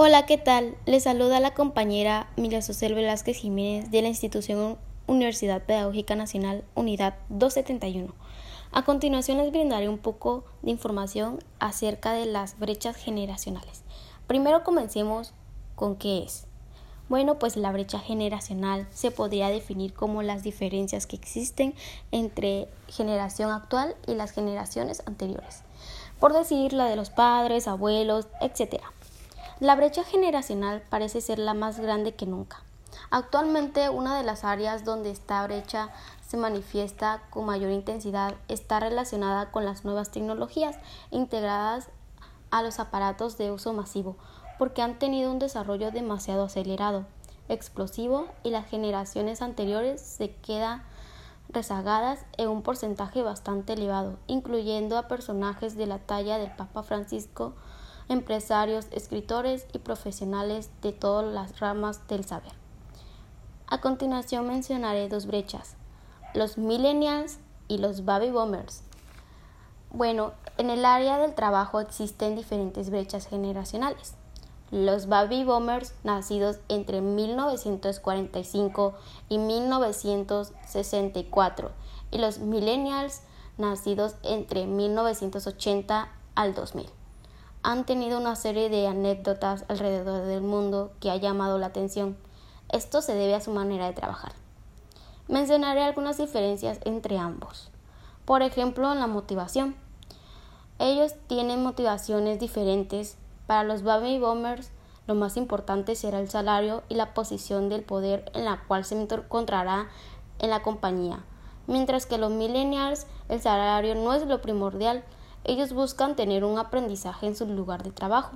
Hola, ¿qué tal? Les saluda la compañera Mila Sosel Velázquez Jiménez de la institución Universidad Pedagógica Nacional Unidad 271. A continuación les brindaré un poco de información acerca de las brechas generacionales. Primero comencemos con qué es. Bueno, pues la brecha generacional se podría definir como las diferencias que existen entre generación actual y las generaciones anteriores, por decir la de los padres, abuelos, etc. La brecha generacional parece ser la más grande que nunca. Actualmente una de las áreas donde esta brecha se manifiesta con mayor intensidad está relacionada con las nuevas tecnologías integradas a los aparatos de uso masivo, porque han tenido un desarrollo demasiado acelerado, explosivo y las generaciones anteriores se quedan rezagadas en un porcentaje bastante elevado, incluyendo a personajes de la talla del Papa Francisco, empresarios, escritores y profesionales de todas las ramas del saber. A continuación mencionaré dos brechas, los millennials y los baby boomers. Bueno, en el área del trabajo existen diferentes brechas generacionales. Los baby boomers nacidos entre 1945 y 1964 y los millennials nacidos entre 1980 al 2000 han tenido una serie de anécdotas alrededor del mundo que ha llamado la atención. Esto se debe a su manera de trabajar. Mencionaré algunas diferencias entre ambos. Por ejemplo, en la motivación. Ellos tienen motivaciones diferentes. Para los baby boomers, lo más importante será el salario y la posición del poder en la cual se encontrará en la compañía. Mientras que los millennials, el salario no es lo primordial, ellos buscan tener un aprendizaje en su lugar de trabajo,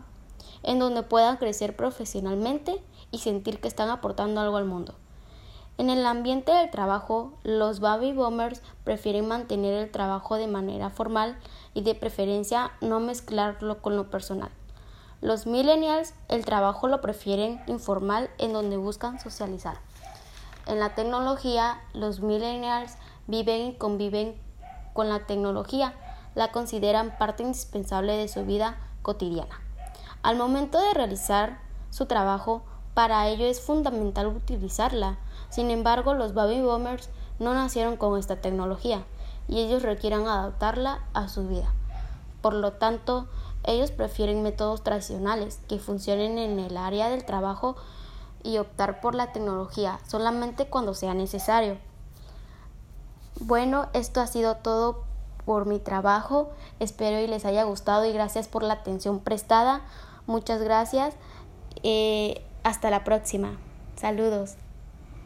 en donde puedan crecer profesionalmente y sentir que están aportando algo al mundo. En el ambiente del trabajo, los baby boomers prefieren mantener el trabajo de manera formal y de preferencia no mezclarlo con lo personal. Los millennials el trabajo lo prefieren informal en donde buscan socializar. En la tecnología, los millennials viven y conviven con la tecnología, la consideran parte indispensable de su vida cotidiana. Al momento de realizar su trabajo, para ello es fundamental utilizarla. Sin embargo, los baby boomers no nacieron con esta tecnología y ellos requieren adaptarla a su vida. Por lo tanto, ellos prefieren métodos tradicionales que funcionen en el área del trabajo y optar por la tecnología solamente cuando sea necesario. Bueno, esto ha sido todo por mi trabajo. Espero y les haya gustado y gracias por la atención prestada. Muchas gracias. Eh, hasta la próxima. Saludos.